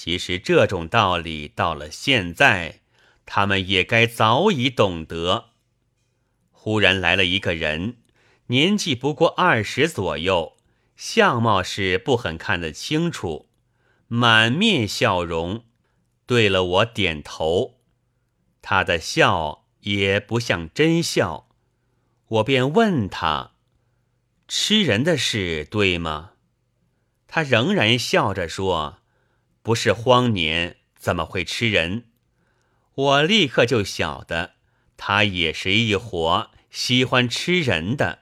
其实这种道理到了现在，他们也该早已懂得。忽然来了一个人，年纪不过二十左右，相貌是不很看得清楚，满面笑容，对了我点头。他的笑也不像真笑，我便问他：“吃人的事对吗？”他仍然笑着说。不是荒年，怎么会吃人？我立刻就晓得，他也是一伙喜欢吃人的，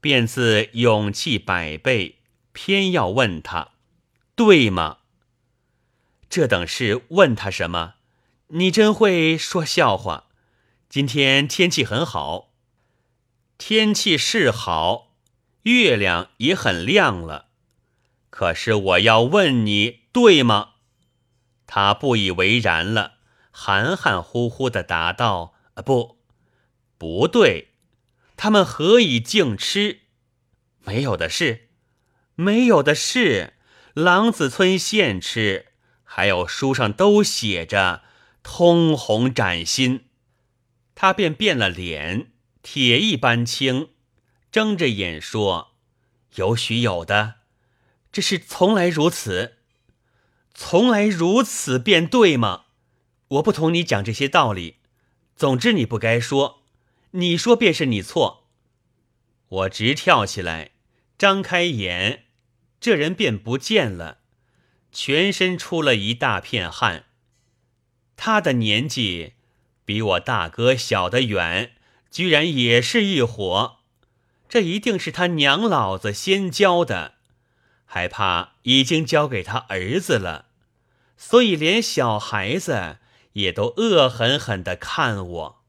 便自勇气百倍，偏要问他，对吗？这等事问他什么？你真会说笑话。今天天气很好，天气是好，月亮也很亮了。可是我要问你。对吗？他不以为然了，含含糊糊的答道：“不，不对。他们何以净吃？没有的事，没有的事。狼子村现吃，还有书上都写着，通红崭新。”他便变了脸，铁一般青，睁着眼说：“有许有的，这是从来如此。”从来如此便对吗？我不同你讲这些道理。总之你不该说，你说便是你错。我直跳起来，张开眼，这人便不见了，全身出了一大片汗。他的年纪比我大哥小得远，居然也是一伙。这一定是他娘老子先教的。害怕已经交给他儿子了，所以连小孩子也都恶狠狠地看我。